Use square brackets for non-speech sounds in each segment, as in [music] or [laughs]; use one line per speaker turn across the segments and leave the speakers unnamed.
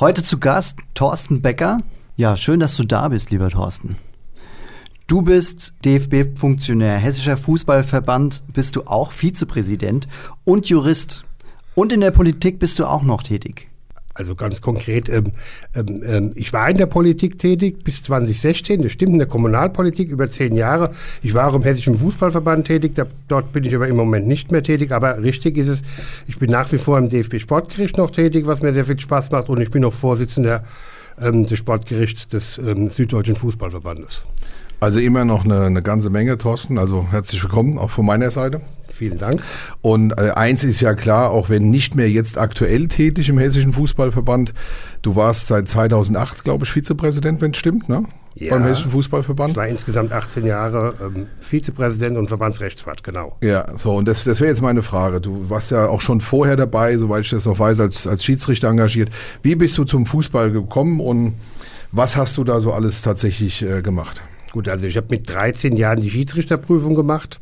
Heute zu Gast Thorsten Becker. Ja, schön, dass du da bist, lieber Thorsten. Du bist DFB-Funktionär, Hessischer Fußballverband, bist du auch Vizepräsident und Jurist. Und in der Politik bist du auch noch tätig.
Also ganz konkret, ähm, ähm, ähm ich war in der Politik tätig bis 2016, das stimmt, in der Kommunalpolitik über zehn Jahre. Ich war auch im Hessischen Fußballverband tätig, da, dort bin ich aber im Moment nicht mehr tätig. Aber richtig ist es, ich bin nach wie vor im DFB-Sportgericht noch tätig, was mir sehr viel Spaß macht. Und ich bin auch Vorsitzender ähm, des Sportgerichts des ähm, Süddeutschen Fußballverbandes.
Also immer noch eine, eine ganze Menge, Thorsten. Also herzlich willkommen auch von meiner Seite.
Vielen Dank.
Und äh, eins ist ja klar, auch wenn nicht mehr jetzt aktuell tätig im Hessischen Fußballverband, du warst seit 2008, glaube ich, Vizepräsident, wenn es stimmt, ne?
Ja, beim Hessischen Fußballverband. Ich war insgesamt 18 Jahre ähm, Vizepräsident und Verbandsrechtsrat, genau.
Ja, so, und das, das wäre jetzt meine Frage. Du warst ja auch schon vorher dabei, soweit ich das noch weiß, als, als Schiedsrichter engagiert. Wie bist du zum Fußball gekommen und was hast du da so alles tatsächlich äh, gemacht?
Gut, also ich habe mit 13 Jahren die Schiedsrichterprüfung gemacht.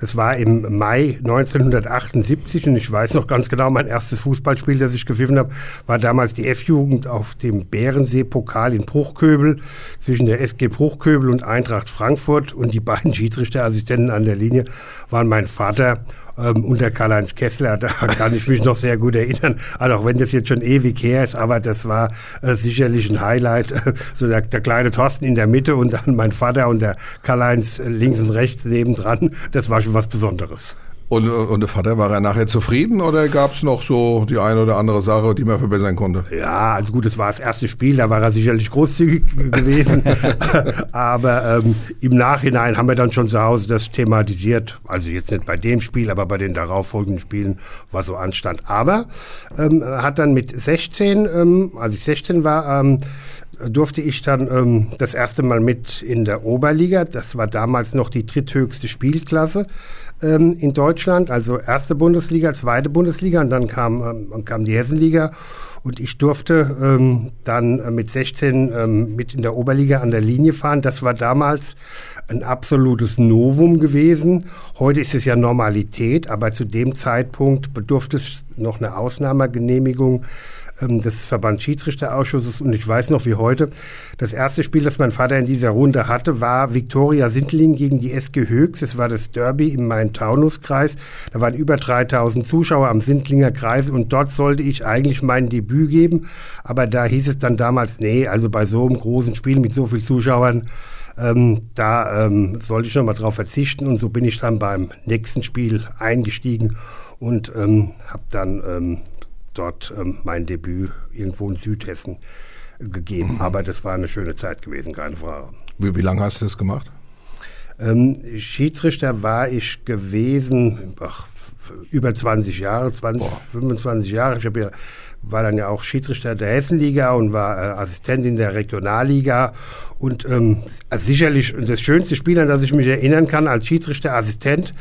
Das war im Mai 1978 und ich weiß noch ganz genau, mein erstes Fußballspiel, das ich gepfiffen habe, war damals die F-Jugend auf dem Bärensee-Pokal in Bruchköbel zwischen der SG Bruchköbel und Eintracht Frankfurt und die beiden Schiedsrichterassistenten an der Linie waren mein Vater ähm, unter Karl-Heinz Kessler, [laughs] da kann ich mich noch sehr gut erinnern. Also auch wenn das jetzt schon ewig her ist, aber das war äh, sicherlich ein Highlight. [laughs] so der, der, kleine Thorsten in der Mitte und dann mein Vater und der Karl-Heinz links und rechts nebendran. Das war schon was Besonderes.
Und, und der Vater, war er nachher zufrieden oder gab es noch so die eine oder andere Sache, die man verbessern konnte?
Ja, also gut, es war das erste Spiel, da war er sicherlich großzügig [laughs] gewesen. [laughs] aber ähm, im Nachhinein haben wir dann schon zu Hause das thematisiert. Also jetzt nicht bei dem Spiel, aber bei den darauffolgenden Spielen, was so anstand. Aber ähm, hat dann mit 16, ähm, als ich 16 war, ähm, durfte ich dann ähm, das erste Mal mit in der Oberliga. Das war damals noch die dritthöchste Spielklasse ähm, in Deutschland, also erste Bundesliga, zweite Bundesliga und dann kam, ähm, kam die Hessenliga. Und ich durfte ähm, dann äh, mit 16 ähm, mit in der Oberliga an der Linie fahren. Das war damals ein absolutes Novum gewesen. Heute ist es ja Normalität, aber zu dem Zeitpunkt bedurfte es noch eine Ausnahmegenehmigung ähm, des Verbandsschiedsrichterausschusses und ich weiß noch wie heute, das erste Spiel, das mein Vater in dieser Runde hatte, war Viktoria Sindling gegen die SG Höchst. Es war das Derby im Main-Taunus-Kreis. Da waren über 3000 Zuschauer am Sindlinger Kreis und dort sollte ich eigentlich mein Debüt geben. Aber da hieß es dann damals, nee, also bei so einem großen Spiel mit so vielen Zuschauern, ähm, da ähm, sollte ich noch mal drauf verzichten und so bin ich dann beim nächsten Spiel eingestiegen und ähm, habe dann ähm, dort ähm, mein Debüt irgendwo in Südhessen gegeben. Mhm. Aber das war eine schöne Zeit gewesen, keine Frage.
Wie, wie lange hast du das gemacht?
Ähm, Schiedsrichter war ich gewesen, ach, über 20 Jahre, 20, Boah. 25 Jahre. Ich ja, war dann ja auch Schiedsrichter der Hessenliga und war äh, Assistent in der Regionalliga. Und ähm, sicherlich das schönste Spiel, an das ich mich erinnern kann als Schiedsrichterassistent,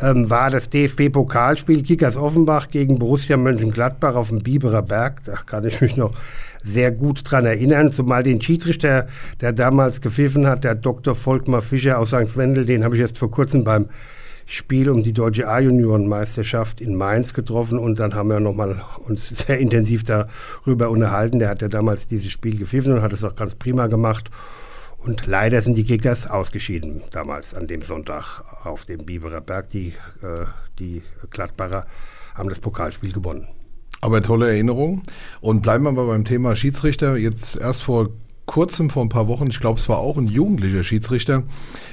ähm, war das DFB-Pokalspiel Kickers Offenbach gegen Borussia Mönchengladbach auf dem Biberer Berg. Da kann ich mich noch sehr gut dran erinnern, zumal den Schiedsrichter, der damals gepfiffen hat, der Dr. Volkmar Fischer aus St. Wendel, den habe ich jetzt vor kurzem beim Spiel um die deutsche A-Juniorenmeisterschaft in Mainz getroffen und dann haben wir nochmal uns [laughs] sehr intensiv darüber unterhalten. Der hat ja damals dieses Spiel gepfiffen und hat es auch ganz prima gemacht. Und leider sind die Kickers ausgeschieden damals an dem Sonntag auf dem Biberer Berg. Die, äh, die Gladbacher haben das Pokalspiel gewonnen.
Aber tolle Erinnerung. Und bleiben wir mal beim Thema Schiedsrichter. Jetzt erst vor kurzem, vor ein paar Wochen, ich glaube, es war auch ein jugendlicher Schiedsrichter,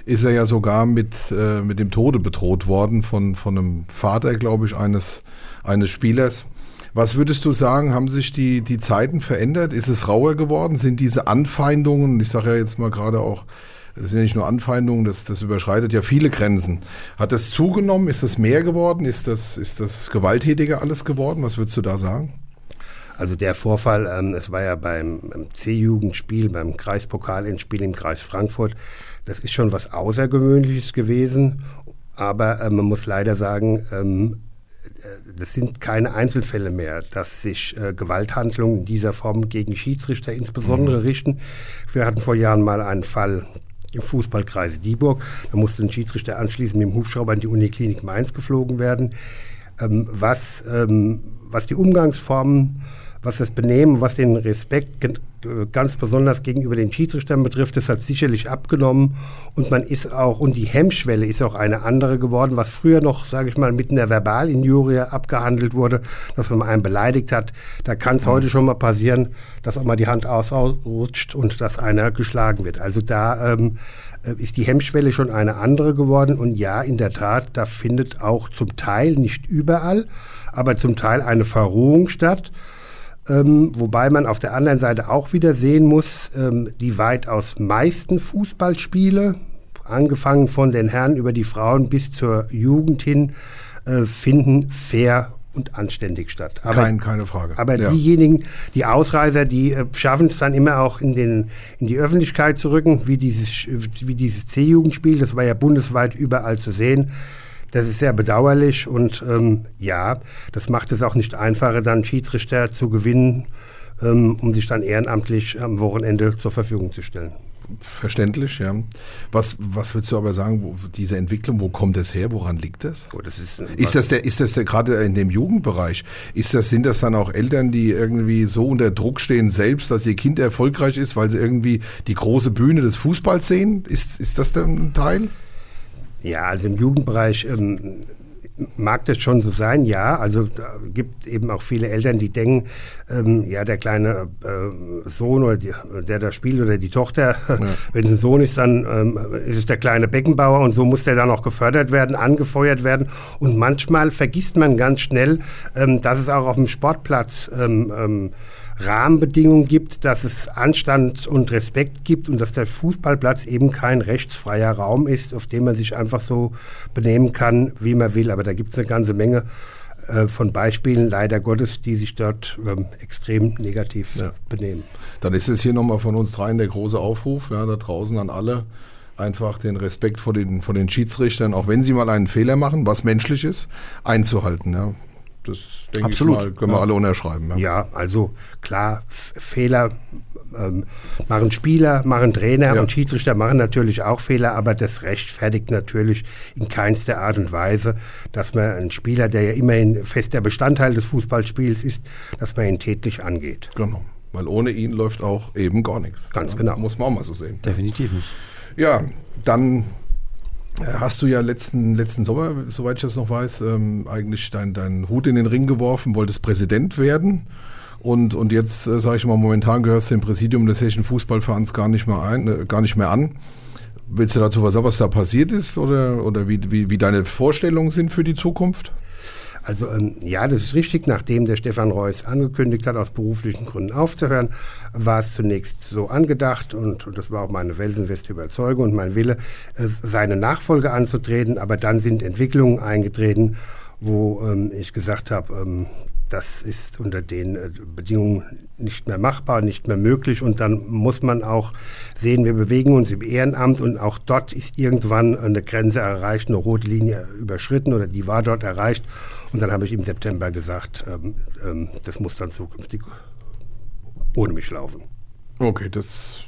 ist er ja sogar mit, äh, mit dem Tode bedroht worden von, von einem Vater, glaube ich, eines, eines Spielers. Was würdest du sagen, haben sich die, die Zeiten verändert? Ist es rauer geworden? Sind diese Anfeindungen, ich sage ja jetzt mal gerade auch, das sind ja nicht nur Anfeindungen, das, das überschreitet ja viele Grenzen. Hat das zugenommen? Ist das mehr geworden? Ist das, ist das gewalttätiger alles geworden? Was würdest du da sagen?
Also der Vorfall, ähm, es war ja beim, C-Jugendspiel, beim Kreispokalendspiel im Kreis Frankfurt, das ist schon was Außergewöhnliches gewesen. Aber äh, man muss leider sagen, ähm, äh, das sind keine Einzelfälle mehr, dass sich äh, Gewalthandlungen in dieser Form gegen Schiedsrichter insbesondere mhm. richten. Wir hatten vor Jahren mal einen Fall im Fußballkreis Dieburg. Da musste ein Schiedsrichter anschließend mit dem Hubschrauber in die Uniklinik Mainz geflogen werden. Ähm, was, ähm, was die Umgangsformen was das Benehmen, was den Respekt ganz besonders gegenüber den Schiedsrichtern betrifft, das hat sicherlich abgenommen und man ist auch, und die Hemmschwelle ist auch eine andere geworden, was früher noch, sage ich mal, mit einer Verbalinjurie abgehandelt wurde, dass man einen beleidigt hat. Da kann es heute schon mal passieren, dass auch mal die Hand ausrutscht und dass einer geschlagen wird. Also da ähm, äh, ist die Hemmschwelle schon eine andere geworden und ja, in der Tat, da findet auch zum Teil, nicht überall, aber zum Teil eine Verrohung statt. Ähm, wobei man auf der anderen Seite auch wieder sehen muss, ähm, die weitaus meisten Fußballspiele, angefangen von den Herren über die Frauen bis zur Jugend hin, äh, finden fair und anständig statt.
Aber, Kein, keine Frage.
Aber ja. diejenigen, die Ausreißer, die äh, schaffen es dann immer auch in, den, in die Öffentlichkeit zu rücken, wie dieses, wie dieses C-Jugendspiel, das war ja bundesweit überall zu sehen. Das ist sehr bedauerlich und ähm, ja, das macht es auch nicht einfacher, dann Schiedsrichter zu gewinnen, ähm, um sich dann ehrenamtlich am Wochenende zur Verfügung zu stellen.
Verständlich, ja. Was, was würdest du aber sagen, wo, diese Entwicklung, wo kommt das her? Woran liegt das?
Oh, das ist,
ist das der, ist das der, gerade in dem Jugendbereich? Ist das, sind das dann auch Eltern, die irgendwie so unter Druck stehen selbst, dass ihr Kind erfolgreich ist, weil sie irgendwie die große Bühne des Fußballs sehen? Ist, ist das der Teil?
Ja, also im Jugendbereich ähm, mag das schon so sein, ja. Also gibt eben auch viele Eltern, die denken, ähm, ja, der kleine äh, Sohn oder die, der da spielt oder die Tochter, [laughs] ja. wenn es ein Sohn ist, dann ähm, ist es der kleine Beckenbauer und so muss der dann auch gefördert werden, angefeuert werden. Und manchmal vergisst man ganz schnell, ähm, dass es auch auf dem Sportplatz ähm, ähm, Rahmenbedingungen gibt, dass es Anstand und Respekt gibt und dass der Fußballplatz eben kein rechtsfreier Raum ist, auf dem man sich einfach so benehmen kann, wie man will. Aber da gibt es eine ganze Menge äh, von Beispielen, leider Gottes, die sich dort ähm, extrem negativ ja. benehmen.
Dann ist es hier nochmal von uns dreien der große Aufruf, ja, da draußen an alle, einfach den Respekt vor den, vor den Schiedsrichtern, auch wenn sie mal einen Fehler machen, was menschlich ist, einzuhalten. Ja. Das denke Absolut. ich mal, können wir ja. alle unterschreiben.
Ja, ja also klar, Fehler ähm, machen Spieler, machen Trainer ja. und Schiedsrichter machen natürlich auch Fehler, aber das rechtfertigt natürlich in keinster Art und Weise, dass man einen Spieler, der ja immerhin fester Bestandteil des Fußballspiels ist, dass man ihn tätlich angeht.
Genau. Weil ohne ihn läuft auch eben gar nichts.
Ganz genau.
Muss man auch mal so sehen.
Definitiv nicht.
Ja, dann Hast du ja letzten, letzten Sommer, soweit ich das noch weiß, ähm, eigentlich deinen dein Hut in den Ring geworfen, wolltest Präsident werden. Und, und jetzt, äh, sage ich mal, momentan gehörst du dem Präsidium des Hessischen Fußballvereins gar nicht mehr, ein, äh, gar nicht mehr an. Willst du dazu was sagen, was da passiert ist oder, oder wie, wie, wie deine Vorstellungen sind für die Zukunft?
Also ähm, ja, das ist richtig. Nachdem der Stefan Reuss angekündigt hat, aus beruflichen Gründen aufzuhören, war es zunächst so angedacht und, und das war auch meine felsenfeste Überzeugung und mein Wille, äh, seine Nachfolge anzutreten. Aber dann sind Entwicklungen eingetreten, wo ähm, ich gesagt habe, ähm, das ist unter den äh, Bedingungen nicht mehr machbar, nicht mehr möglich. Und dann muss man auch sehen, wir bewegen uns im Ehrenamt und auch dort ist irgendwann eine Grenze erreicht, eine rote Linie überschritten oder die war dort erreicht. Und dann habe ich im September gesagt, ähm, ähm, das muss dann zukünftig ohne mich laufen.
Okay, das,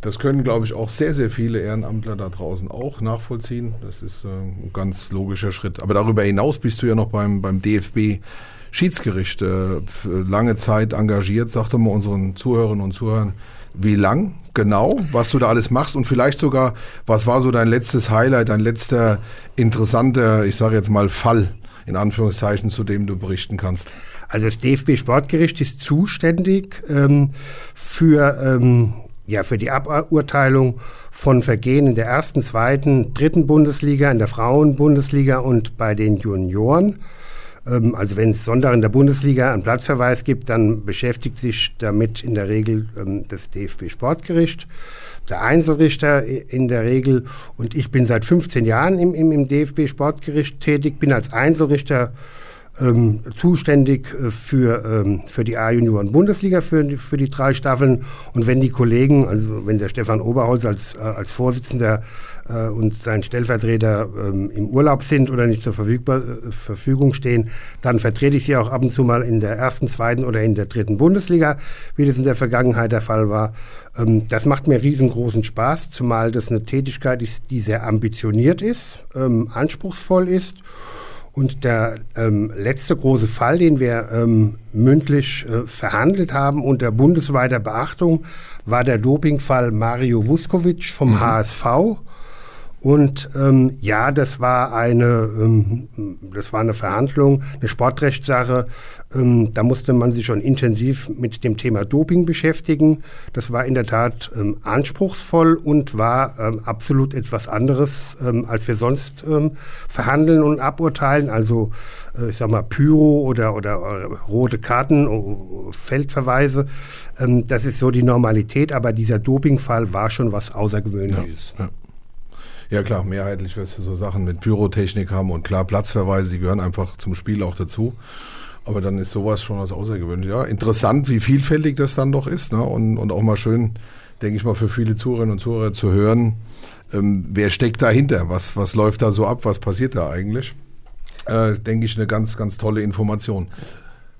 das können, glaube ich, auch sehr, sehr viele Ehrenamtler da draußen auch nachvollziehen. Das ist äh, ein ganz logischer Schritt. Aber darüber hinaus bist du ja noch beim, beim DFB Schiedsgericht äh, lange Zeit engagiert. Sag doch mal unseren Zuhörerinnen und Zuhörern, wie lang genau, was du da alles machst und vielleicht sogar, was war so dein letztes Highlight, dein letzter interessanter, ich sage jetzt mal Fall, in Anführungszeichen, zu dem du berichten kannst?
Also das DFB Sportgericht ist zuständig ähm, für, ähm, ja, für die Aburteilung von Vergehen in der ersten, zweiten, dritten Bundesliga, in der Frauenbundesliga und bei den Junioren. Ähm, also wenn es Sonntag in der Bundesliga einen Platzverweis gibt, dann beschäftigt sich damit in der Regel ähm, das DFB Sportgericht, der Einzelrichter in der Regel. Und ich bin seit 15 Jahren im, im, im DFB Sportgericht tätig, bin als Einzelrichter ähm, zuständig äh, für, ähm, für die A-Junioren-Bundesliga, für, für die drei Staffeln. Und wenn die Kollegen, also wenn der Stefan Oberholz als, äh, als Vorsitzender äh, und sein Stellvertreter ähm, im Urlaub sind oder nicht zur verfügbar, äh, Verfügung stehen, dann vertrete ich sie auch ab und zu mal in der ersten, zweiten oder in der dritten Bundesliga, wie das in der Vergangenheit der Fall war. Ähm, das macht mir riesengroßen Spaß, zumal das eine Tätigkeit ist, die sehr ambitioniert ist, ähm, anspruchsvoll ist. Und der ähm, letzte große Fall, den wir ähm, mündlich äh, verhandelt haben unter bundesweiter Beachtung, war der Dopingfall Mario Vuskovic vom HSV. Und ähm, ja, das war eine, ähm, das war eine Verhandlung, eine Sportrechtssache. Ähm, da musste man sich schon intensiv mit dem Thema Doping beschäftigen. Das war in der Tat ähm, anspruchsvoll und war ähm, absolut etwas anderes, ähm, als wir sonst verhandeln und aburteilen. Also äh, ich sag mal Pyro oder oder äh, rote Karten, oh, Feldverweise. Das ist so die Normalität. Aber dieser Dopingfall war schon was Außergewöhnliches.
Ja. Ja klar, mehrheitlich wirst du so Sachen mit Pyrotechnik haben und klar, Platzverweise, die gehören einfach zum Spiel auch dazu. Aber dann ist sowas schon was Außergewöhnliches. Ja, interessant, wie vielfältig das dann doch ist. Ne? Und, und auch mal schön, denke ich mal, für viele Zuhörerinnen und Zuhörer zu hören, ähm, wer steckt dahinter, was, was läuft da so ab, was passiert da eigentlich. Äh, denke ich, eine ganz, ganz tolle Information.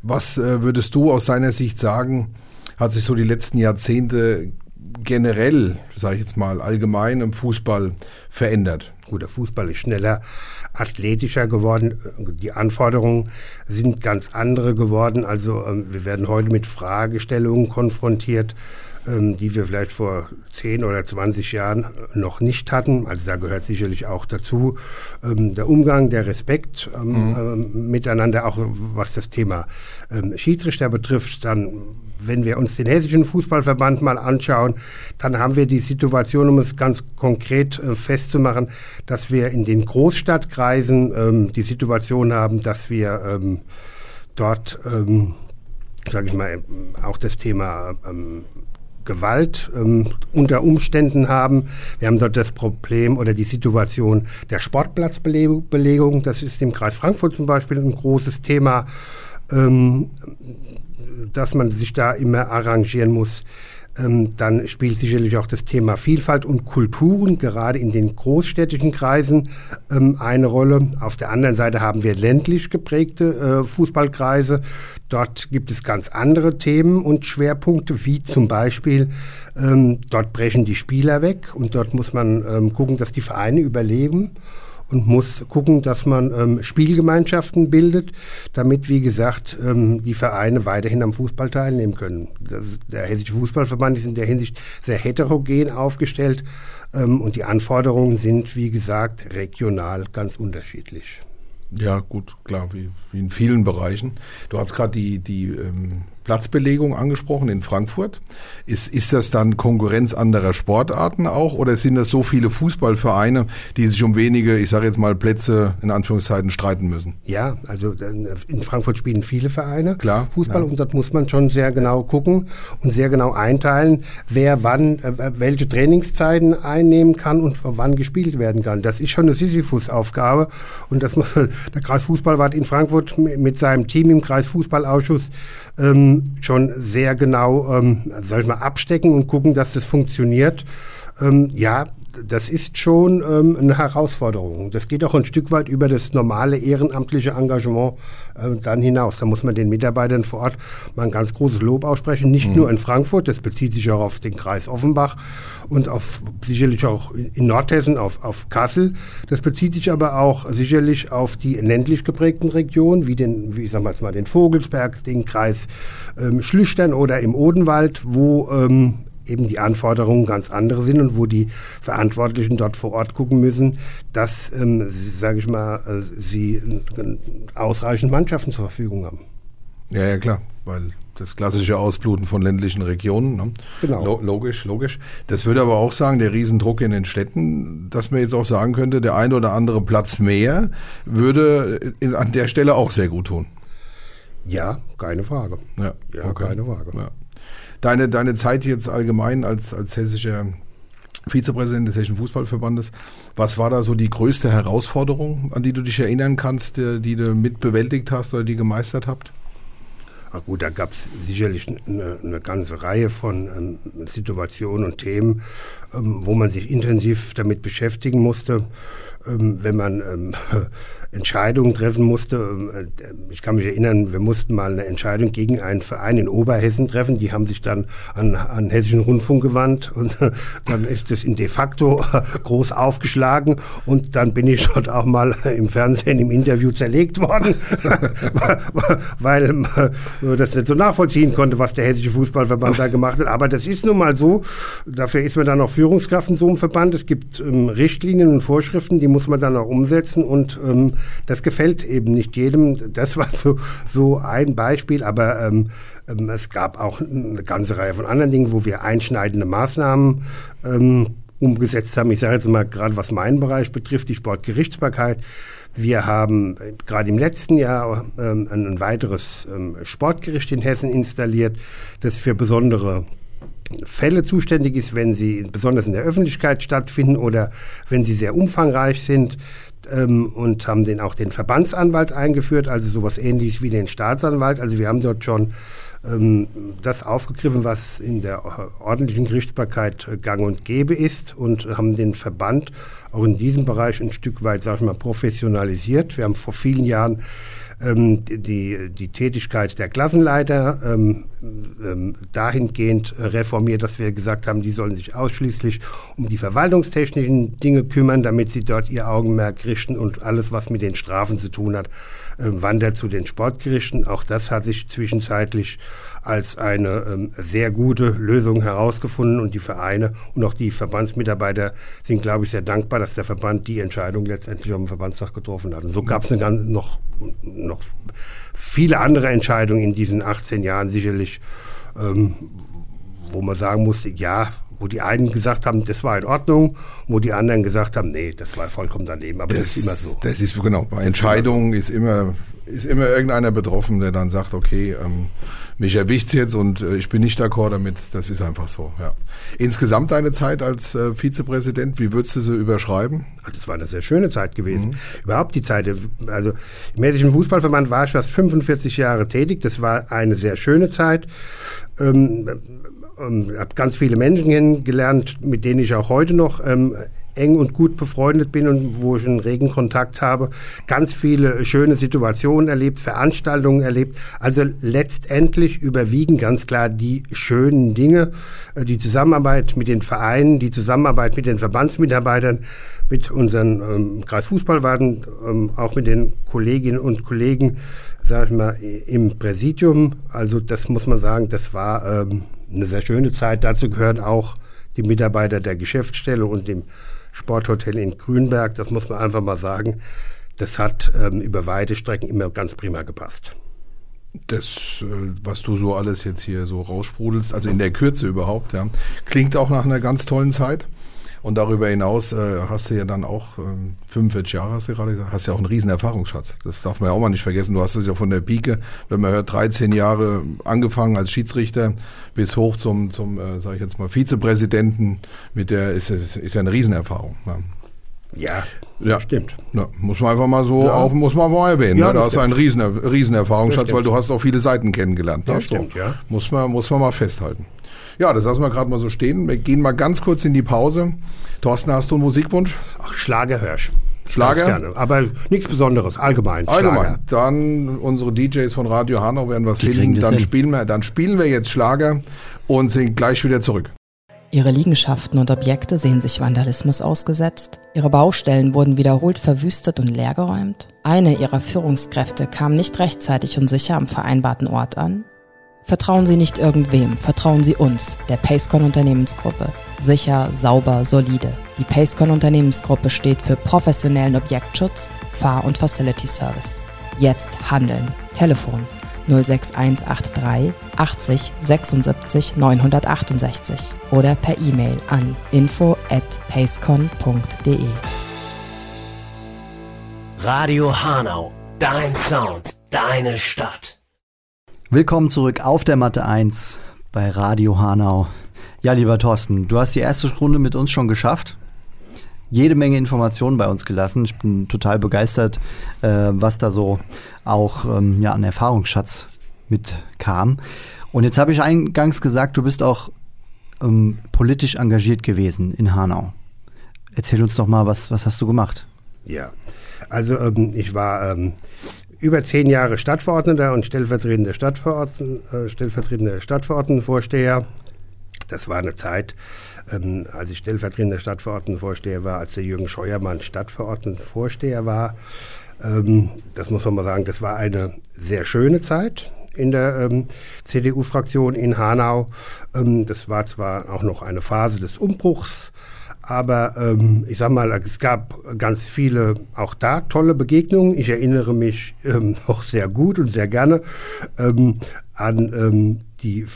Was äh, würdest du aus deiner Sicht sagen, hat sich so die letzten Jahrzehnte generell, sage ich jetzt mal, allgemein im Fußball verändert?
Gut, der Fußball ist schneller, athletischer geworden. Die Anforderungen sind ganz andere geworden. Also ähm, wir werden heute mit Fragestellungen konfrontiert, ähm, die wir vielleicht vor 10 oder 20 Jahren noch nicht hatten. Also da gehört sicherlich auch dazu ähm, der Umgang, der Respekt ähm, ähm, miteinander, auch was das Thema ähm, Schiedsrichter betrifft. Dann wenn wir uns den hessischen Fußballverband mal anschauen, dann haben wir die Situation, um es ganz konkret äh, festzumachen, dass wir in den Großstadtkreisen ähm, die Situation haben, dass wir dort, ähm, sage ich mal, auch das Thema ähm, Gewalt ähm, unter Umständen haben. Wir haben dort das Problem oder die Situation der Sportplatzbelegung. Das ist im Kreis Frankfurt zum Beispiel ein großes Thema. Ähm, dass man sich da immer arrangieren muss. Ähm, dann spielt sicherlich auch das Thema Vielfalt und Kulturen, gerade in den großstädtischen Kreisen, ähm, eine Rolle. Auf der anderen Seite haben wir ländlich geprägte äh, Fußballkreise. Dort gibt es ganz andere Themen und Schwerpunkte, wie zum Beispiel, ähm, dort brechen die Spieler weg und dort muss man gucken, dass die Vereine überleben und muss gucken, dass man ähm, Spielgemeinschaften bildet, damit, wie gesagt, ähm, die Vereine weiterhin am Fußball teilnehmen können. Das, der Hessische Fußballverband ist in der Hinsicht sehr heterogen aufgestellt ähm, und die Anforderungen sind, wie gesagt, regional ganz unterschiedlich.
Ja, gut, klar, wie, wie in vielen Bereichen. Du hast gerade die, die ähm, Platzbelegung angesprochen in Frankfurt. Ist, ist das dann Konkurrenz anderer Sportarten auch oder sind das so viele Fußballvereine, die sich um wenige, ich sage jetzt mal, Plätze in Anführungszeichen streiten müssen?
Ja, also äh, in Frankfurt spielen viele Vereine
Klar,
Fußball
ja.
und dort muss man schon sehr genau gucken und sehr genau einteilen, wer wann äh, welche Trainingszeiten einnehmen kann und wann gespielt werden kann. Das ist schon eine Sisyphus-Aufgabe und das muss [laughs] der Kreisfußballwart in Frankfurt mit, mit seinem Team im Kreisfußballausschuss ähm, schon sehr genau, ähm, sag ich mal, abstecken und gucken, dass das funktioniert. Ähm, ja, das ist schon ähm, eine Herausforderung. Das geht auch ein Stück weit über das normale ehrenamtliche Engagement äh, dann hinaus. Da muss man den Mitarbeitern vor Ort mal ein ganz großes Lob aussprechen. Nicht nur in Frankfurt, das bezieht sich auch auf den Kreis Offenbach und auf sicherlich auch in Nordhessen, auf, auf Kassel. Das bezieht sich aber auch sicherlich auf die ländlich geprägten Regionen, wie den, wie ich sag mal den Vogelsberg, den Kreis ähm, Schlüchtern oder im Odenwald, wo ähm, eben die Anforderungen ganz andere sind und wo die Verantwortlichen dort vor Ort gucken müssen, dass, ähm, sage ich mal, äh, sie äh, ausreichend Mannschaften zur Verfügung haben.
Ja, ja, klar, weil das klassische Ausbluten von ländlichen Regionen. Ne?
Genau.
Lo logisch, logisch. Das würde aber auch sagen, der Riesendruck in den Städten, dass man jetzt auch sagen könnte, der ein oder andere Platz mehr würde in, an der Stelle auch sehr gut tun.
Ja, keine Frage.
Ja,
Ja, keine Frage.
Ja. Deine, deine Zeit jetzt allgemein als, als hessischer Vizepräsident des Hessischen Fußballverbandes. Was war da so die größte Herausforderung, an die du dich erinnern kannst, die, die du mit bewältigt hast oder die gemeistert habt?
Na gut, da gab es sicherlich eine, eine, ganze Reihe von ähm, Situationen und Themen, ähm, wo man sich intensiv damit beschäftigen musste. Ähm, wenn man ähm, [laughs] Entscheidungen treffen musste. Ähm, äh, ich kann mich erinnern, wir mussten mal eine Entscheidung gegen einen Verein in Oberhessen treffen. Die haben sich dann an, an Hessischen Rundfunk gewandt und [laughs] dann ist es in de facto [laughs] groß aufgeschlagen und dann bin ich dort auch mal im Fernsehen im Interview zerlegt worden, weil man das nicht so nachvollziehen konnte, was der Hessische Fußballverband da gemacht hat. Aber das ist nun mal so. Dafür ist man dann auch Führungskraft in so einem Verband. Es gibt Richtlinien und Vorschriften, die muss man dann auch umsetzen und ähm, das gefällt eben nicht jedem. Das war so, so ein Beispiel, aber ähm, ähm, es gab auch eine ganze Reihe von anderen Dingen, wo wir einschneidende Maßnahmen ähm, umgesetzt haben. Ich sage jetzt mal gerade, was meinen Bereich betrifft, die Sportgerichtsbarkeit. Wir haben äh, gerade im letzten Jahr ähm, ein, weiteres ähm, Sportgericht in Hessen installiert, das für besondere Fälle zuständig ist, wenn sie besonders in der Öffentlichkeit stattfinden oder wenn sie sehr umfangreich sind ähm, und haben den auch den Verbandsanwalt eingeführt, also sowas ähnliches wie den Staatsanwalt. Also wir haben dort schon ähm, das aufgegriffen, was in der ordentlichen Gerichtsbarkeit äh, gang und gäbe ist und haben den Verband auch in diesem Bereich ein Stück weit, sag ich mal, professionalisiert. Wir haben vor vielen Jahren ähm, die, die Tätigkeit der Klassenleiter ähm, ähm, dahingehend reformiert, dass wir gesagt haben, die sollen sich ausschließlich um die verwaltungstechnischen Dinge kümmern, damit sie dort ihr Augenmerk richten und alles, was mit den Strafen zu tun hat, äh, wandert zu den Sportgerichten. Auch das hat sich zwischenzeitlich als eine ähm, sehr gute Lösung herausgefunden und die Vereine und auch die Verbandsmitarbeiter sind, glaube ich, sehr dankbar, dass der Verband die Entscheidung letztendlich am Verbandstag getroffen hat. Und so gab es noch, noch viele andere Entscheidungen in diesen 18 Jahren sicherlich, ähm, wo man sagen musste, ja, wo die einen gesagt haben, das war in Ordnung, wo die anderen gesagt haben, nee, das war vollkommen daneben. Aber das, das ist immer so.
Das ist genau. Bei Entscheidungen ist immer, ist immer irgendeiner betroffen, der dann sagt, okay, ähm, mich erwischt jetzt und äh, ich bin nicht d'accord damit. Das ist einfach so. Ja. Insgesamt deine Zeit als äh, Vizepräsident, wie würdest du sie überschreiben?
Das war eine sehr schöne Zeit gewesen. Mhm. Überhaupt die Zeit. Also im Hessischen Fußballverband war ich fast 45 Jahre tätig. Das war eine sehr schöne Zeit. Ähm, ähm, habe ganz viele Menschen kennengelernt, mit denen ich auch heute noch ähm, eng und gut befreundet bin und wo ich einen regen Kontakt habe. Ganz viele schöne Situationen erlebt, Veranstaltungen erlebt. Also letztendlich überwiegen ganz klar die schönen Dinge. Äh, die Zusammenarbeit mit den Vereinen, die Zusammenarbeit mit den Verbandsmitarbeitern, mit unseren ähm, Kreisfußballwarten, ähm, auch mit den Kolleginnen und Kollegen, sag ich mal, im Präsidium. Also das muss man sagen, das war ähm, eine sehr schöne Zeit. Dazu gehören auch die Mitarbeiter der Geschäftsstelle und dem Sporthotel in Grünberg. Das muss man einfach mal sagen. Das hat ähm, über weite Strecken immer ganz prima gepasst.
Das, äh, was du so alles jetzt hier so raussprudelst, also in der Kürze überhaupt, ja, klingt auch nach einer ganz tollen Zeit. Und darüber hinaus äh, hast du ja dann auch ähm, 45 Jahre, hast du gerade gesagt, hast ja auch einen riesen Erfahrungsschatz. Das darf man ja auch mal nicht vergessen. Du hast es ja von der Pike, wenn man hört, 13 Jahre angefangen als Schiedsrichter bis hoch zum, zum äh, sage ich jetzt mal, Vizepräsidenten. Mit der ist, ist, ist ja eine Riesenerfahrung.
Ja. Ja, ja, stimmt.
Ja, muss man einfach mal so ja. auch, muss man mal erwähnen. Ja, ne? Da hast du einen riesen, riesen Erfahrungsschatz, weil du hast auch viele Seiten kennengelernt.
Ne? Ja, stimmt,
so.
ja.
Muss man, muss man mal festhalten. Ja, das lassen wir gerade mal so stehen. Wir gehen mal ganz kurz in die Pause. Thorsten, hast du einen Musikwunsch?
Ach, Schlager hörst.
Schlager? Gerne.
Aber nichts Besonderes, allgemein.
Allgemein. Schlager. Dann unsere DJs von Radio Hanau werden was die finden. Dann spielen, wir, dann spielen wir jetzt Schlager und sind gleich wieder zurück.
Ihre Liegenschaften und Objekte sehen sich Vandalismus ausgesetzt. Ihre Baustellen wurden wiederholt verwüstet und leergeräumt. Eine ihrer Führungskräfte kam nicht rechtzeitig und sicher am vereinbarten Ort an. Vertrauen Sie nicht irgendwem, vertrauen Sie uns, der Pacecon Unternehmensgruppe. Sicher, sauber, solide. Die Pacecon Unternehmensgruppe steht für professionellen Objektschutz, Fahr- und Facility Service. Jetzt handeln. Telefon 06183 80 76 968 oder per E-Mail an info at pacecon.de.
Radio Hanau, dein Sound, deine Stadt.
Willkommen zurück auf der Matte 1 bei Radio Hanau. Ja, lieber Thorsten, du hast die erste Runde mit uns schon geschafft. Jede Menge Informationen bei uns gelassen. Ich bin total begeistert, äh, was da so auch ähm, ja, an Erfahrungsschatz mitkam. Und jetzt habe ich eingangs gesagt, du bist auch ähm, politisch engagiert gewesen in Hanau. Erzähl uns doch mal, was, was hast du gemacht?
Ja, also ähm, ich war ähm, über zehn Jahre Stadtverordneter und stellvertretender, Stadtverordn äh, stellvertretender Stadtverordnetenvorsteher. Das war eine Zeit, ähm, als ich stellvertretender Stadtverordnetenvorsteher war, als der Jürgen Scheuermann Stadtverordnetenvorsteher war. Ähm, das muss man mal sagen, das war eine sehr schöne Zeit in der ähm, CDU-Fraktion in Hanau. Ähm, das war zwar auch noch eine Phase des Umbruchs, aber ähm, ich sag mal, es gab ganz viele auch da tolle Begegnungen. Ich erinnere mich ähm, [laughs] noch sehr gut und sehr gerne ähm, an ähm, die,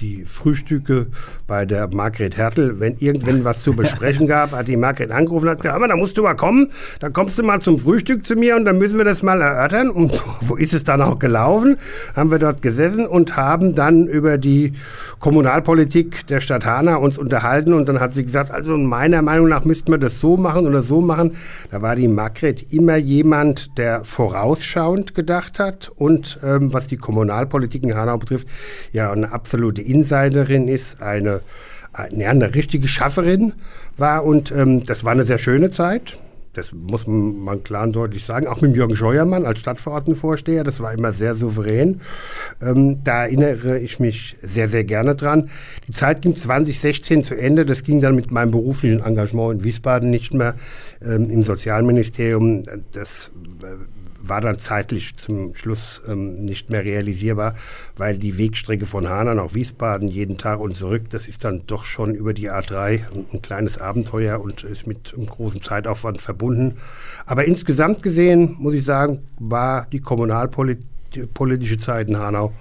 die Frühstücke bei der Margret Hertel. Wenn irgendwann was zu besprechen [laughs] gab, hat die Margret angerufen und hat gesagt, aber da musst du mal kommen, da kommst du mal zum Frühstück zu mir und dann müssen wir das mal erörtern. Und [laughs] wo ist es dann auch gelaufen? Haben wir dort gesessen und haben dann über die Kommunalpolitik der Stadt Hanau uns unterhalten und dann hat sie gesagt, also meiner Meinung nach müssten wir das so machen oder so machen. Da war die Margret immer jemand, der vorausschauend gedacht hat und ähm, was die Kommunalpolitik in Hanau betrifft, ja eine absolute Insiderin ist, eine, eine, eine richtige Schafferin war und ähm, das war eine sehr schöne Zeit. Das muss man klar und deutlich sagen. Auch mit Jürgen Scheuermann als Stadtverordnetenvorsteher, das war immer sehr souverän. Ähm, da erinnere ich mich sehr, sehr gerne dran. Die Zeit ging 2016 zu Ende. Das ging dann mit meinem beruflichen Engagement in Wiesbaden nicht mehr ähm, im Sozialministerium. Das äh, war dann zeitlich zum Schluss ähm, nicht mehr realisierbar, weil die Wegstrecke von Hanau nach Wiesbaden jeden Tag und zurück, das ist dann doch schon über die A3 ein, ein kleines Abenteuer und ist mit einem großen Zeitaufwand verbunden. Aber insgesamt gesehen, muss ich sagen, war die kommunalpolitische Zeit in Hanau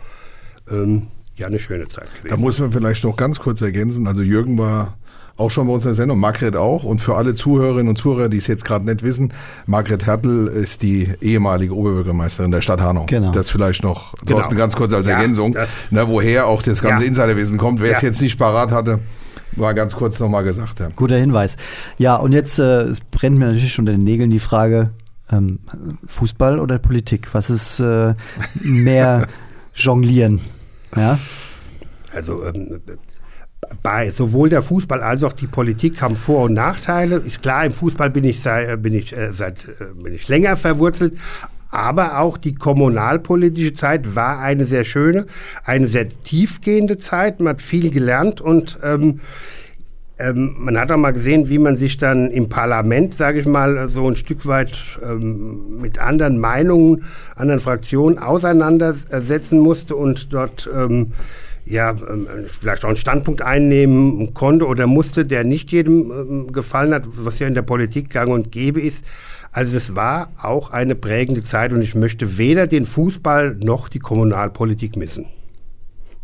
ähm, ja eine schöne Zeit gewesen.
Da muss man vielleicht noch ganz kurz ergänzen. Also Jürgen war auch schon bei uns in der Sendung, Margret auch. Und für alle Zuhörerinnen und Zuhörer, die es jetzt gerade nicht wissen, Margret Hertel ist die ehemalige Oberbürgermeisterin der Stadt Hanau. Genau. Das vielleicht noch, genau. Thorsten, ganz kurz als ja, Ergänzung, ne, woher auch das ganze ja. Insiderwissen kommt. Wer ja. es jetzt nicht parat hatte, war ganz kurz nochmal gesagt. Ja.
Guter Hinweis. Ja, und jetzt äh, es brennt mir natürlich schon in den Nägeln die Frage, ähm, Fußball oder Politik? Was ist äh, mehr [laughs] Jonglieren? Ja?
Also ähm, bei sowohl der Fußball als auch die Politik haben Vor- und Nachteile. Ist klar, im Fußball bin ich seit, bin ich, äh, seit äh, bin ich länger verwurzelt. Aber auch die kommunalpolitische Zeit war eine sehr schöne, eine sehr tiefgehende Zeit. Man hat viel gelernt und ähm, ähm, man hat auch mal gesehen, wie man sich dann im Parlament, sage ich mal, so ein Stück weit ähm, mit anderen Meinungen, anderen Fraktionen auseinandersetzen musste und dort ähm, ja, ähm, vielleicht auch einen Standpunkt einnehmen konnte oder musste, der nicht jedem ähm, gefallen hat, was ja in der Politik gang und gäbe ist. Also es war auch eine prägende Zeit und ich möchte weder den Fußball noch die Kommunalpolitik missen.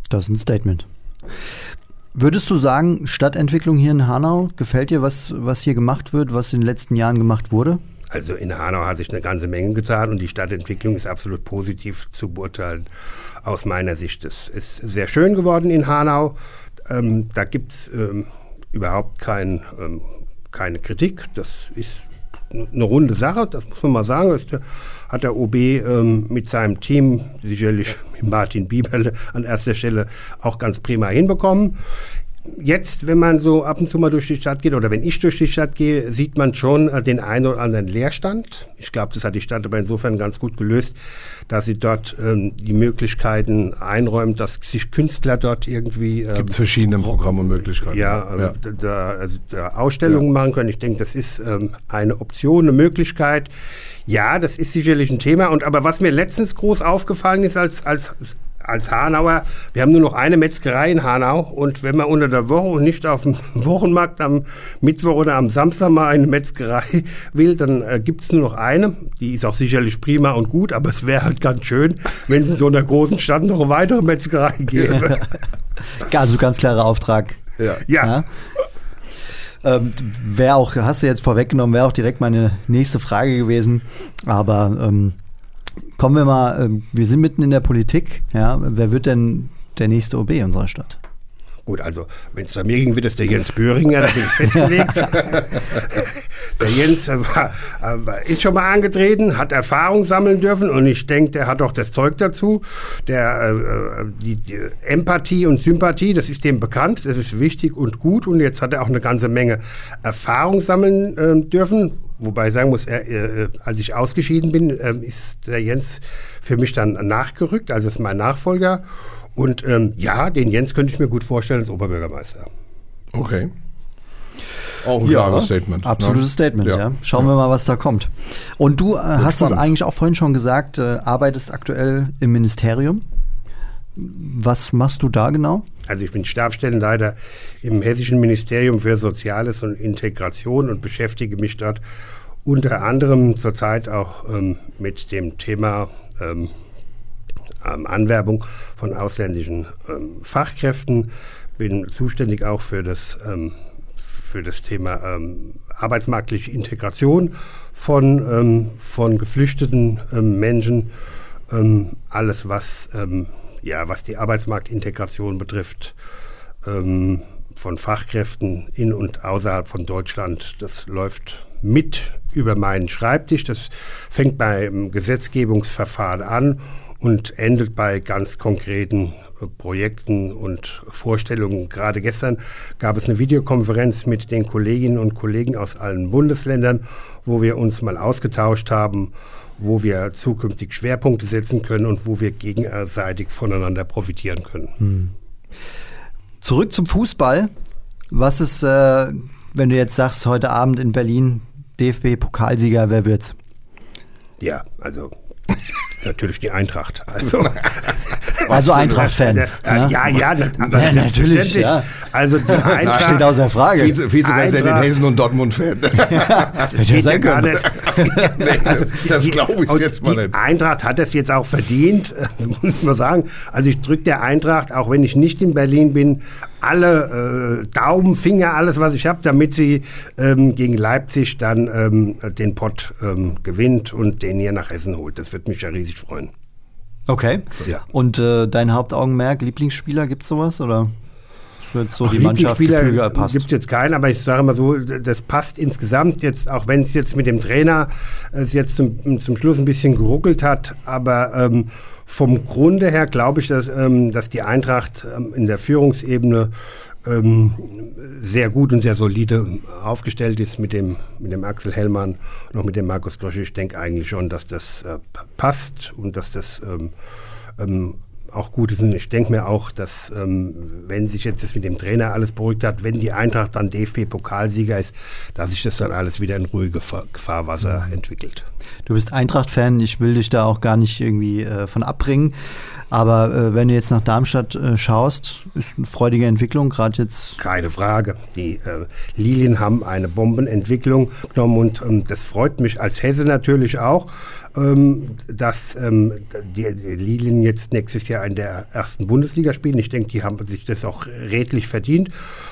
Das ist ein Statement. Würdest du sagen, Stadtentwicklung hier in Hanau, gefällt dir, was, was hier gemacht wird, was in den letzten Jahren gemacht wurde?
Also in Hanau hat sich eine ganze Menge getan und die Stadtentwicklung ist absolut positiv zu beurteilen aus meiner Sicht. Es ist sehr schön geworden in Hanau. Ähm, da gibt es ähm, überhaupt kein, ähm, keine Kritik. Das ist eine runde Sache, das muss man mal sagen. Das hat der OB ähm, mit seinem Team, sicherlich mit Martin Bieberle an erster Stelle, auch ganz prima hinbekommen jetzt, wenn man so ab und zu mal durch die Stadt geht oder wenn ich durch die Stadt gehe, sieht man schon äh, den einen oder anderen Leerstand. Ich glaube, das hat die Stadt aber insofern ganz gut gelöst, dass sie dort ähm, die Möglichkeiten einräumt, dass sich Künstler dort irgendwie.
Ähm, Gibt verschiedene Programme und Möglichkeiten.
Ja, ja. Da, also da Ausstellungen ja. machen können. Ich denke, das ist ähm, eine Option, eine Möglichkeit. Ja, das ist sicherlich ein Thema. Und aber was mir letztens groß aufgefallen ist als, als als Hanauer, wir haben nur noch eine Metzgerei in Hanau und wenn man unter der Woche und nicht auf dem [laughs] Wochenmarkt am Mittwoch oder am Samstag mal eine Metzgerei [laughs] will, dann äh, gibt es nur noch eine. Die ist auch sicherlich prima und gut, aber es wäre halt ganz schön, wenn es in so einer großen Stadt noch eine weitere Metzgerei [laughs] gäbe.
also ganz klarer Auftrag.
Ja. ja. ja.
Ähm, wäre auch, hast du jetzt vorweggenommen, wäre auch direkt meine nächste Frage gewesen. Aber ähm, Kommen wir mal, ähm, wir sind mitten in der Politik. Ja, wer wird denn der nächste OB unserer Stadt?
Gut, also wenn es da mir ging, wird es der Jens Böhringer, da bin ich festgelegt. [laughs] der Jens äh, war, äh, war- ist schon mal angetreten, hat Erfahrung sammeln dürfen und ich denke, der hat auch das Zeug dazu. Der, äh, äh, die, die Empathie und Sympathie, das ist dem bekannt, das ist wichtig und gut und jetzt hat er auch eine ganze Menge Erfahrung sammeln äh, dürfen. Wobei ich sagen muss, er, äh, als ich ausgeschieden bin, äh, ist der Jens für mich dann nachgerückt, also ist mein Nachfolger. Und ähm, ja, den Jens könnte ich mir gut vorstellen als Oberbürgermeister.
Okay. Auch ein
Ja,
klares Statement.
Absolutes
ne?
Statement, ja. Schauen wir mal, was da kommt. Und du äh, hast es eigentlich auch vorhin schon gesagt, äh, arbeitest aktuell im Ministerium. Was machst du da genau?
Also ich bin Stabstellenleiter im Hessischen Ministerium für Soziales und Integration und beschäftige mich dort unter anderem zurzeit auch ähm, mit dem Thema ähm, ähm, Anwerbung von ausländischen ähm, Fachkräften. Bin zuständig auch für das, ähm, für das Thema ähm, arbeitsmarktliche Integration von, von geflüchteten Menschen. Alles, was, ja, was die Arbeitsmarktintegration betrifft, ähm, von Fachkräften in und außerhalb von Deutschland, das läuft mit über meinen Schreibtisch. Das fängt beim Gesetzgebungsverfahren an und endet bei ganz konkreten äh, Projekten und Vorstellungen. Gerade gestern gab es eine Videokonferenz mit den Kolleginnen und Kollegen aus allen Bundesländern, wo wir uns mal ausgetauscht haben, wo wir zukünftig Schwerpunkte setzen können und wo wir gegenseitig voneinander profitieren können.
Zurück zum Fußball. Was ist, äh, wenn du jetzt sagst, heute Abend in Berlin DFB-Pokalsieger, wer wird's?
Ja, also [laughs] natürlich die Eintracht. Also, [laughs]
Also Eintracht-Fan.
Das, äh,
ne?
ja, ja, na- aber
Ja, natürlich, ja.
Also die [laughs] Eintracht
Steht außer Frage.
Vize, Vizepräsident. Hessen und Dortmund-Fan. [laughs]
das geht ja gar nicht. [laughs]
nee, das das glaube ich jetzt mal
die
nicht.
Eintracht hat das jetzt auch verdient, muss ich mal sagen. Also ich drücke der Eintracht, auch wenn ich nicht in Berlin bin, alle äh, Daumen, Finger, alles was ich habe, damit sie ähm, gegen Leipzig dann ähm, den Pott ähm, gewinnt und den hier nach Essen holt. Das wird mich ja riesig freuen.
Okay.
Ja.
Und äh, dein Hauptaugenmerk, Lieblingsspieler, gibt's sowas? Oder wird so die Mannschaft
Lieblingsspieler
Gefüge passt?
gibt es jetzt keinen, aber ich sage mal so, das passt insgesamt jetzt, auch wenn es jetzt mit dem Trainer äh, es jetzt zum, zum Schluss ein bisschen geruckelt hat, aber ähm, vom Grunde her glaube ich, dass, ähm, dass die Eintracht ähm, in der Führungsebene ähm, sehr gut und sehr solide aufgestellt ist mit dem, mit dem Axel Hellmann und auch mit dem Markus Grösche. Ich denke eigentlich schon, dass das äh, passt und dass das ähm, ähm, auch gut ist. Und ich denke mir auch, dass ähm, wenn sich jetzt das mit dem Trainer alles beruhigt hat, wenn die Eintracht dann DFB-Pokalsieger ist, dass sich das dann alles wieder in ruhige Fa- Fahrwasser entwickelt.
Du bist Eintracht-Fan, ich will dich da auch gar nicht irgendwie äh, von abbringen. Aber äh, wenn du jetzt nach Darmstadt äh, schaust, ist eine freudige Entwicklung, gerade jetzt.
Keine Frage. Die äh, Lilien haben eine Bombenentwicklung genommen und ähm, das freut mich als Hesse natürlich auch, ähm, dass ähm, die, die Lilien jetzt nächstes Jahr in der ersten Bundesliga spielen. Ich denke, die haben sich das auch redlich verdient,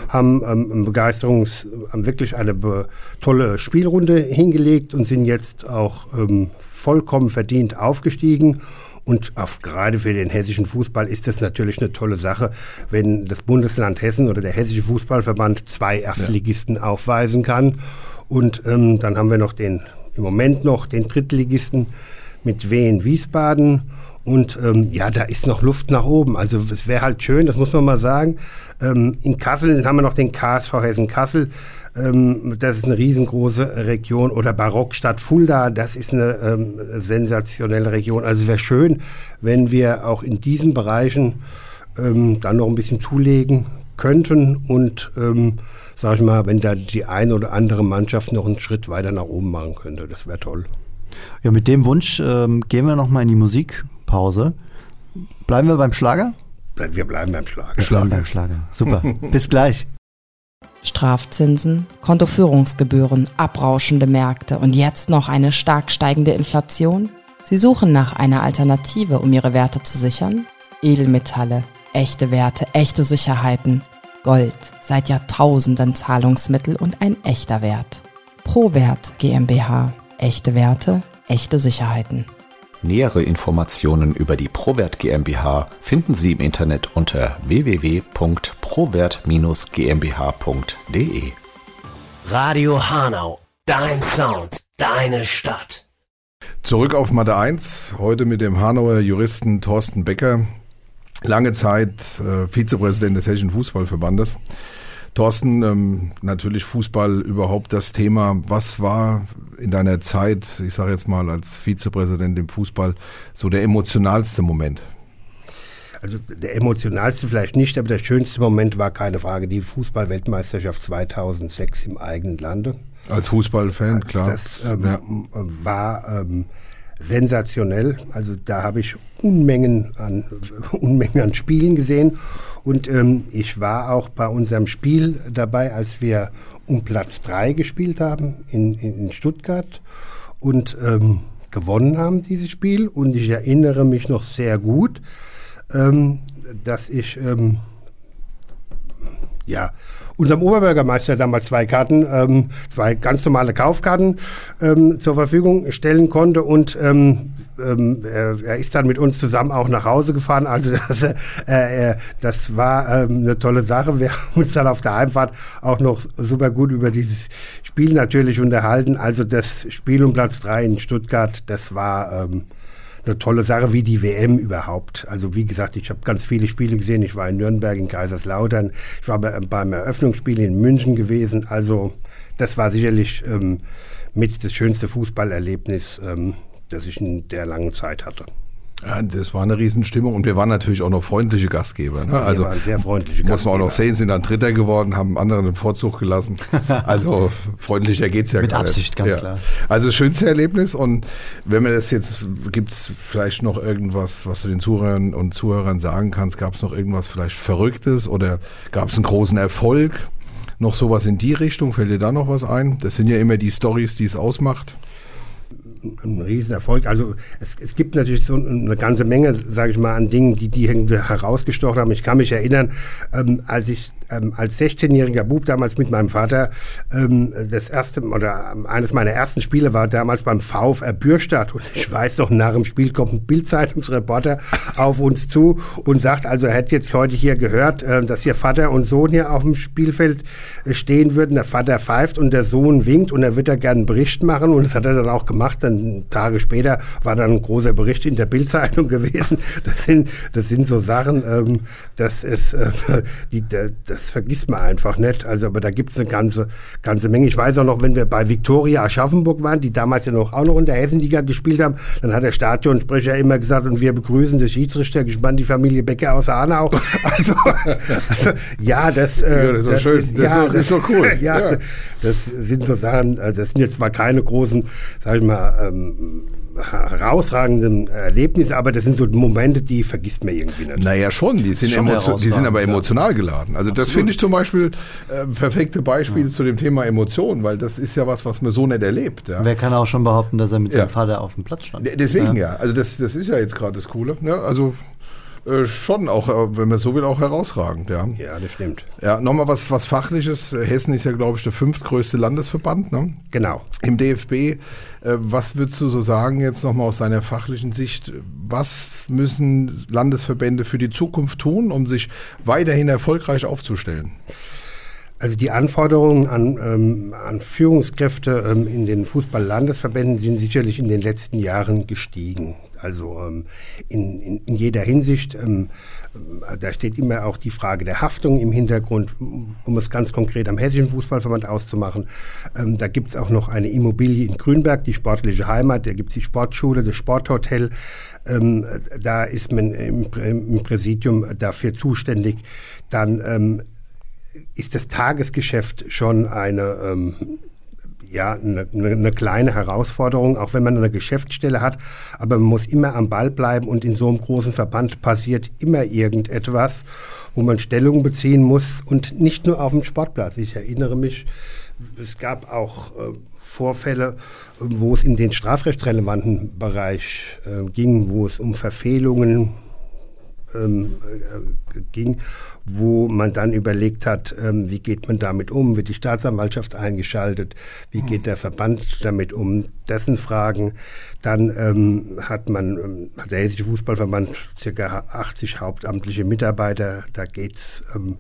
haben ähm, Begeisterungs, haben wirklich eine tolle Spielrunde hingelegt und sind jetzt auch ähm, vollkommen verdient aufgestiegen. Und auf, gerade für den hessischen Fußball ist das natürlich eine tolle Sache, wenn das Bundesland Hessen oder der Hessische Fußballverband zwei Erstligisten aufweisen kann. Und ähm, dann haben wir noch den, im Moment noch den Drittligisten mit Wien Wiesbaden. Und ähm, ja, da ist noch Luft nach oben. Also es wäre halt schön, das muss man mal sagen. Ähm, in Kassel haben wir noch den KSV Hessen Kassel. Ähm, das ist eine riesengroße Region. Oder Barockstadt Fulda, das ist eine ähm, sensationelle Region. Also es wäre schön, wenn wir auch in diesen Bereichen ähm, dann noch ein bisschen zulegen könnten und ähm, sag ich mal, wenn da die eine oder andere Mannschaft noch einen Schritt weiter nach oben machen könnte, das wäre toll.
Ja, mit dem Wunsch ähm, gehen wir nochmal in die Musikpause. Bleiben wir beim Schlager?
Wir bleiben beim Schlag.
Bleiben beim Schlager. Super. [laughs] Bis gleich.
Strafzinsen, Kontoführungsgebühren, abrauschende Märkte und jetzt noch eine stark steigende Inflation? Sie suchen nach einer Alternative, um ihre Werte zu sichern? Edelmetalle, echte Werte, echte Sicherheiten. Gold, seit Jahrtausenden Zahlungsmittel und ein echter Wert. ProWert GmbH. Echte Werte, echte Sicherheiten.
Nähere Informationen über die Prowert GmbH finden Sie im Internet unter www.prowert-gmbh.de.
Radio Hanau, dein Sound, deine Stadt.
Zurück auf Mathe 1, heute mit dem Hanauer Juristen Thorsten Becker, lange Zeit äh, Vizepräsident des Hessischen Fußballverbandes. Thorsten, ähm, natürlich Fußball überhaupt das Thema. Was war in deiner Zeit, ich sage jetzt mal als Vizepräsident im Fußball, so der emotionalste Moment?
Also der emotionalste vielleicht nicht, aber der schönste Moment war keine Frage die Fußballweltmeisterschaft 2006 im eigenen Lande.
Als Fußballfan, klar.
Das ähm, ja. war ähm, sensationell. Also da habe ich Unmengen an, [laughs] Unmengen an Spielen gesehen. Und ähm, ich war auch bei unserem Spiel dabei, als wir um Platz 3 gespielt haben in, in, Stuttgart und ähm, gewonnen haben dieses Spiel. Und ich erinnere mich noch sehr gut, ähm, dass ich ähm, ja unserem Oberbürgermeister damals zwei Karten, ähm, zwei ganz normale Kaufkarten ähm, zur Verfügung stellen konnte und ähm, ähm, er, er, ist dann mit uns zusammen auch nach Hause gefahren. Also [laughs] das, äh, das war ähm, eine tolle Sache. Wir haben uns dann auf der Heimfahrt auch noch super gut über dieses Spiel natürlich unterhalten. Also das Spiel um Platz drei in Stuttgart, das war ähm, eine tolle Sache wie die WM überhaupt. Also wie gesagt, ich habe ganz viele Spiele gesehen. Ich war in Nürnberg, in Kaiserslautern. Ich war bei, beim Eröffnungsspiel in München gewesen. Also das war sicherlich ähm, mit das schönste Fußballerlebnis, ähm, das ich in der langen Zeit hatte.
Ja, das war eine Riesenstimmung und wir waren natürlich auch noch freundliche Gastgeber. Ne?
Also wir waren sehr freundliche Gastgeber.
Muss man auch noch sehen, sind dann Dritter geworden, haben anderen den Vorzug gelassen. [laughs] Also freundlicher geht's ja
Mit
gar
Absicht, ganz
ja.
klar.
Also schönste Erlebnis und wenn man das jetzt, gibt's vielleicht noch irgendwas, was du den Zuhörern und Zuhörern sagen kannst, gab es noch irgendwas vielleicht Verrücktes oder gab es einen großen Erfolg? Noch sowas in die Richtung, fällt dir da noch was ein? Das sind ja immer die Stories, die es ausmacht
ein Riesenerfolg. Also es, es gibt natürlich so eine ganze Menge, sage ich mal, an Dingen, die die irgendwie herausgestochen haben. Ich kann mich erinnern, ähm, als ich ähm, als 16-jähriger Bub damals mit meinem Vater ähm, das erste oder ähm, eines meiner ersten Spiele war damals beim VfR Bürstadt und ich weiß noch, nach dem Spiel kommt ein Bildzeitungsreporter auf uns zu und sagt, also er hätte jetzt heute hier gehört, äh, dass hier Vater und Sohn hier auf dem Spielfeld äh, stehen würden. Der Vater pfeift und der Sohn winkt und er wird da gerne einen Bericht machen und das hat er dann auch gemacht. Dann Tage später war dann ein großer Bericht in der Bildzeitung [laughs] gewesen. Das sind, das sind so Sachen, ähm, das ist, äh, [laughs] die, das das vergisst man einfach nicht. Also, aber da gibt es eine ganze, ganze Menge. Ich weiß auch noch, wenn wir bei Viktoria Aschaffenburg waren, die damals ja noch auch noch in der Hessenliga gespielt haben, dann hat der Stadionsprecher immer gesagt, und wir begrüßen den Schiedsrichter gespannt die Familie Becker aus Hanau. [laughs] Also, also ja, das, äh,
ja, das, ist, das schön. Ist, das, ja, ist, ist so cool. [laughs]
ja, ja, das sind so Sachen, äh, das sind jetzt zwar keine großen, sag ich mal, ähm, herausragenden Erlebnisse, aber das sind so Momente, die vergisst man irgendwie nicht.
Naja, schon, die sind, schon die sind aber emotional geladen. Also Absolut. das finde ich zum Beispiel äh, perfekte Beispiele ja. zu dem Thema Emotionen, weil das ist ja was, was man so nicht erlebt. Ja.
Wer kann auch schon behaupten, dass er mit seinem Vater auf dem Platz stand?
Deswegen ja, also das, das ist ja jetzt gerade das Coole. Ne? Also äh, schon auch, äh, wenn man so will, auch herausragend. Ja,
ja das stimmt.
Ja, nochmal was, was Fachliches. Hessen ist ja, glaube ich, der fünftgrößte Landesverband. Ne?
Genau.
Im DFB. Äh, was würdest du so sagen, jetzt nochmal aus deiner fachlichen Sicht? Was müssen Landesverbände für die Zukunft tun, um sich weiterhin erfolgreich aufzustellen?
Also die Anforderungen an, ähm, an Führungskräfte ähm, in den Fußball-Landesverbänden sind sicherlich in den letzten Jahren gestiegen. Also ähm, in, in, in, jeder Hinsicht. Ähm, äh, da steht immer auch die Frage der Haftung im Hintergrund, um es ganz konkret am Hessischen Fußballverband auszumachen. Ähm, da gibt es auch noch eine Immobilie in Grünberg, die sportliche Heimat. Da gibt es die Sportschule, das Sporthotel. Ähm, da ist man im, im, Präsidium dafür zuständig. Dann ähm, ist das Tagesgeschäft schon eine ähm, ja, eine, eine, kleine Herausforderung, auch wenn man eine Geschäftsstelle hat. Aber man muss immer am Ball bleiben und in so einem großen Verband passiert immer irgendetwas, wo man Stellung beziehen muss und nicht nur auf dem Sportplatz. Ich erinnere mich, es gab auch äh, Vorfälle, wo es in den strafrechtsrelevanten Bereich äh, ging, wo es um Verfehlungen ähm, äh, ging, wo man dann überlegt hat, ähm, wie geht man damit um, wird die Staatsanwaltschaft eingeschaltet, wie geht der Verband damit um, dessen Fragen. Dann ähm, hat man, ähm, hat der Hessische Fußballverband circa 80 hauptamtliche Mitarbeiter, da geht's ähm,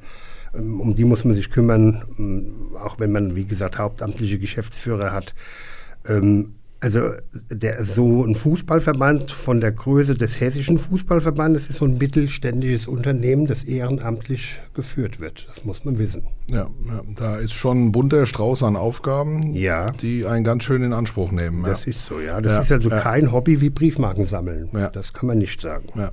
ähm, um die muss man sich kümmern, auch wenn man, wie gesagt, hauptamtliche Geschäftsführer hat. Also der, so ein Fußballverband von der Größe des hessischen Fußballverbandes ist so ein mittelständisches Unternehmen, das ehrenamtlich geführt wird. Das muss man wissen.
Ja, ja da ist schon ein bunter Strauß an Aufgaben,
ja.
die einen ganz schön in Anspruch nehmen.
Das ja. ist so, ja. Das ist also kein Hobby wie Briefmarken sammeln. Das kann man nicht sagen.
Ja.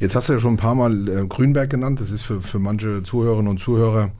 Jetzt hast du ja schon ein paar Mal äh, Grünberg genannt. Das ist für, für manche Zuhörerinnen und Zuhörer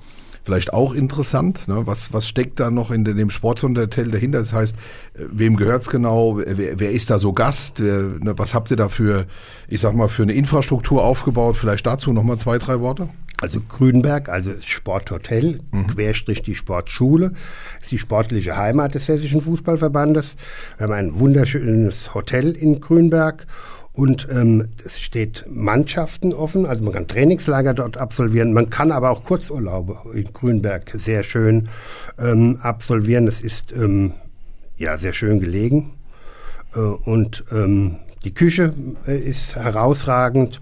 vielleicht auch interessant. Ne? Was, was steckt da noch in dem Sporthotel dahinter? Das heißt, äh, wem gehört's genau? Wer, wer ist da so Gast? Ne? Was habt ihr da für, ich sag mal, für eine Infrastruktur aufgebaut? Vielleicht dazu nochmal zwei, drei Worte?
Also Grünberg, also Sporthotel, mhm. Querstrich die Sportschule, ist die sportliche Heimat des Hessischen Fußballverbandes. Wir haben ein wunderschönes Hotel in Grünberg und ähm, es steht Mannschaften offen, also man kann Trainingslager dort absolvieren, man kann aber auch Kurzurlaube in Grünberg sehr schön ähm, absolvieren. Das ist ähm, ja sehr schön gelegen äh, und ähm, die Küche äh, ist herausragend.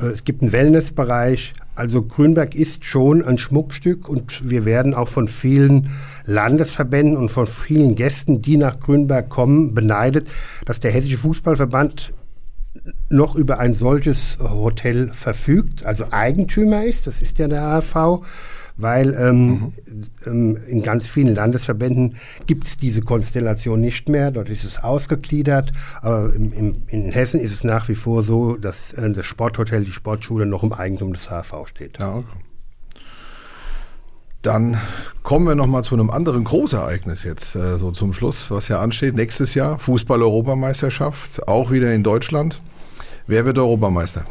Äh, es gibt einen Wellnessbereich. Also Grünberg ist schon ein Schmuckstück und wir werden auch von vielen Landesverbänden und von vielen Gästen, die nach Grünberg kommen, beneidet, dass der Hessische Fußballverband noch über ein solches Hotel verfügt, also Eigentümer ist, das ist ja der AV, weil ähm, mhm. ähm, in ganz vielen Landesverbänden gibt es diese Konstellation nicht mehr. Dort ist es ausgegliedert, aber im, im, in Hessen ist es nach wie vor so, dass äh, das Sporthotel, die Sportschule noch im Eigentum des HV steht. Ja, okay.
Dann kommen wir noch mal zu einem anderen Großereignis jetzt äh, so zum Schluss, was ja ansteht nächstes Jahr Fußball-Europameisterschaft, auch wieder in Deutschland. Wer wird Europameister?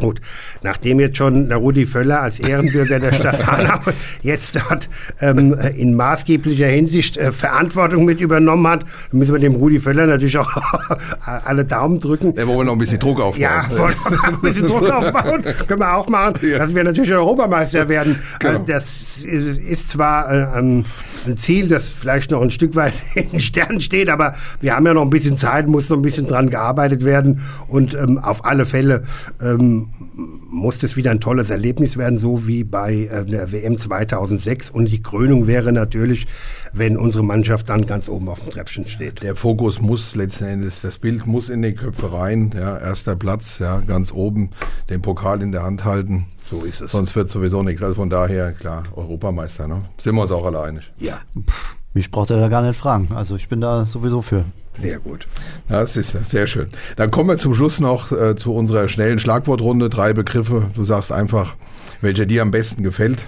Gut, nachdem jetzt schon Rudi Völler als Ehrenbürger der Stadt [laughs] Hanau jetzt dort ähm, in maßgeblicher Hinsicht äh, Verantwortung mit übernommen hat, müssen wir dem Rudi Völler natürlich auch [laughs] alle Daumen drücken.
Ja, wollen wir noch ein bisschen Druck aufbauen. [laughs]
Ja, wollen wir noch ein bisschen Druck aufbauen. Können wir auch machen, ja. dass wir natürlich Europameister werden. Genau. Also das ist zwar äh, ein Ziel, das vielleicht noch ein Stück weit [laughs] in den Sternen steht, aber wir haben ja noch ein bisschen Zeit, muss noch ein bisschen dran gearbeitet werden und ähm, auf alle Fälle ähm, muss das wieder ein tolles Erlebnis werden, so wie bei äh, der WM 2006. Und die Krönung wäre natürlich, wenn unsere Mannschaft dann ganz oben auf dem Treppchen steht.
Der Fokus muss letzten Endes, das Bild muss in die Köpfe rein. Ja, erster Platz, ja, ganz oben, den Pokal in der Hand halten.
So ist es.
Sonst wird sowieso nichts. Also von daher, klar, Europameister. Ne? Sind wir uns auch alle einig.
Ja. Mich braucht er da gar nicht fragen. Also ich bin da sowieso für.
Sehr gut.
Das ist sehr schön. Dann kommen wir zum Schluss noch äh, zu unserer schnellen Schlagwortrunde. Drei Begriffe. Du sagst einfach, welcher dir am besten gefällt.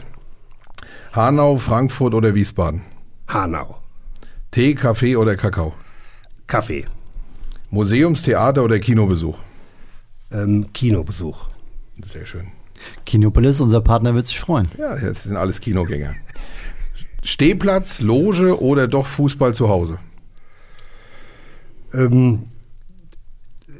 Hanau, Frankfurt oder Wiesbaden?
Hanau.
Tee, Kaffee oder Kakao?
Kaffee.
Museumstheater oder Kinobesuch?
Ähm, Kinobesuch.
Sehr schön.
Kinopolis, unser Partner wird sich freuen.
Ja, das sind alles Kinogänger. Stehplatz, Loge oder doch Fußball zu Hause?
Ähm,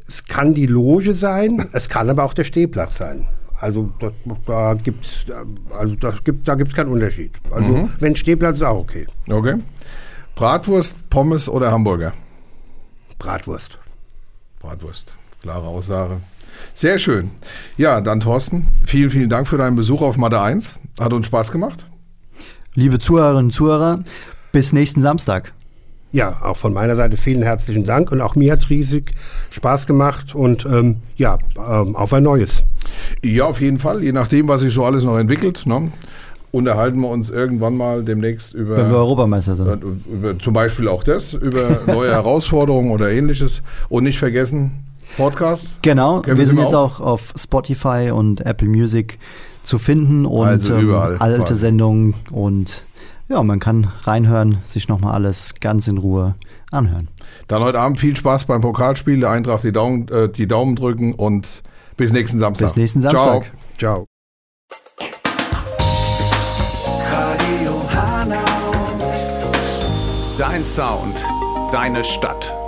es kann die Loge sein, es kann aber auch der Stehplatz sein. Also da, da gibt es also da gibt, da gibt's keinen Unterschied. Also mhm. wenn Stehplatz ist auch okay.
Okay. Bratwurst, Pommes oder Hamburger?
Bratwurst.
Bratwurst. Klare Aussage. Sehr schön. Ja, dann Thorsten, vielen, vielen Dank für deinen Besuch auf Mathe 1. Hat uns Spaß gemacht.
Liebe Zuhörerinnen und Zuhörer, bis nächsten Samstag.
Ja, auch von meiner Seite vielen herzlichen Dank und auch mir hat es riesig Spaß gemacht und ähm, ja, ähm, auf ein neues.
Ja, auf jeden Fall, je nachdem, was sich so alles noch entwickelt. Ne? Unterhalten wir uns irgendwann mal demnächst über.
Wenn wir Europameister sind.
Über, über, zum Beispiel auch das, über neue [laughs] Herausforderungen oder ähnliches. Und nicht vergessen, Podcast.
Genau, Kennen wir sind jetzt auch? auch auf Spotify und Apple Music zu finden und also ähm, alte quasi. Sendungen und ja, man kann reinhören, sich nochmal alles ganz in Ruhe anhören.
Dann heute Abend viel Spaß beim Pokalspiel, der Eintracht die Daumen, äh, die Daumen drücken und bis nächsten Samstag.
Bis nächsten Samstag.
Ciao. Ciao.
Dein Sound, deine Stadt.